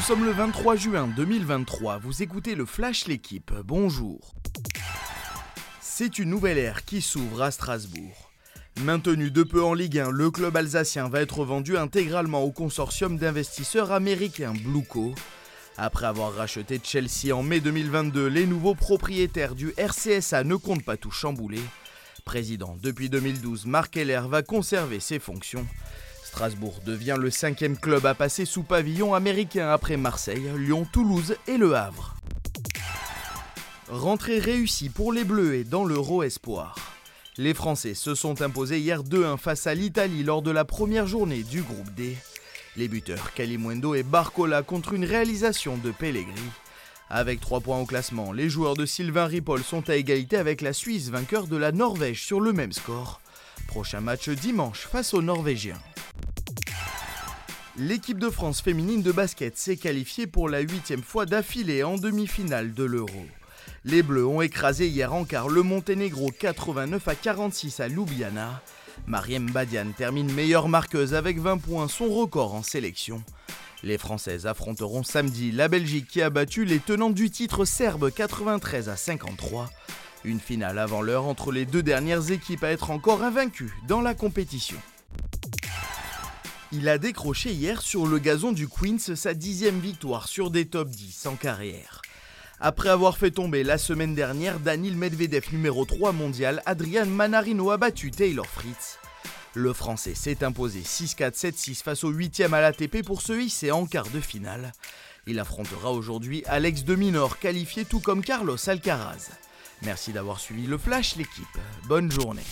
sommes le 23 juin 2023, vous écoutez le Flash L'équipe, bonjour. C'est une nouvelle ère qui s'ouvre à Strasbourg. Maintenu de peu en Ligue 1, le club alsacien va être vendu intégralement au consortium d'investisseurs américains Blueco. Après avoir racheté Chelsea en mai 2022, les nouveaux propriétaires du RCSA ne comptent pas tout chambouler. Président depuis 2012, Marc Heller va conserver ses fonctions. Strasbourg devient le cinquième club à passer sous pavillon américain après Marseille, Lyon, Toulouse et Le Havre. Rentrée réussie pour les Bleus et dans l'Euro Espoir. Les Français se sont imposés hier 2-1 face à l'Italie lors de la première journée du groupe D. Les buteurs Kalimundo et Barcola contre une réalisation de Pellegrini. Avec 3 points au classement, les joueurs de Sylvain Ripoll sont à égalité avec la Suisse, vainqueur de la Norvège sur le même score. Prochain match dimanche face aux Norvégiens. L'équipe de France féminine de basket s'est qualifiée pour la huitième fois d'affilée en demi-finale de l'Euro. Les Bleus ont écrasé hier en quart le Monténégro 89 à 46 à Ljubljana. Mariem Badian termine meilleure marqueuse avec 20 points, son record en sélection. Les Françaises affronteront samedi la Belgique qui a battu les tenants du titre serbe 93 à 53. Une finale avant l'heure entre les deux dernières équipes à être encore invaincues dans la compétition. Il a décroché hier sur le gazon du Queens sa dixième victoire sur des top 10 en carrière. Après avoir fait tomber la semaine dernière Daniel Medvedev numéro 3 mondial, Adrian Manarino a battu Taylor Fritz. Le Français s'est imposé 6-4, 7-6 face au 8e à l'ATP pour se hisser en quart de finale. Il affrontera aujourd'hui Alex de Minor, qualifié tout comme Carlos Alcaraz. Merci d'avoir suivi le Flash l'équipe. Bonne journée.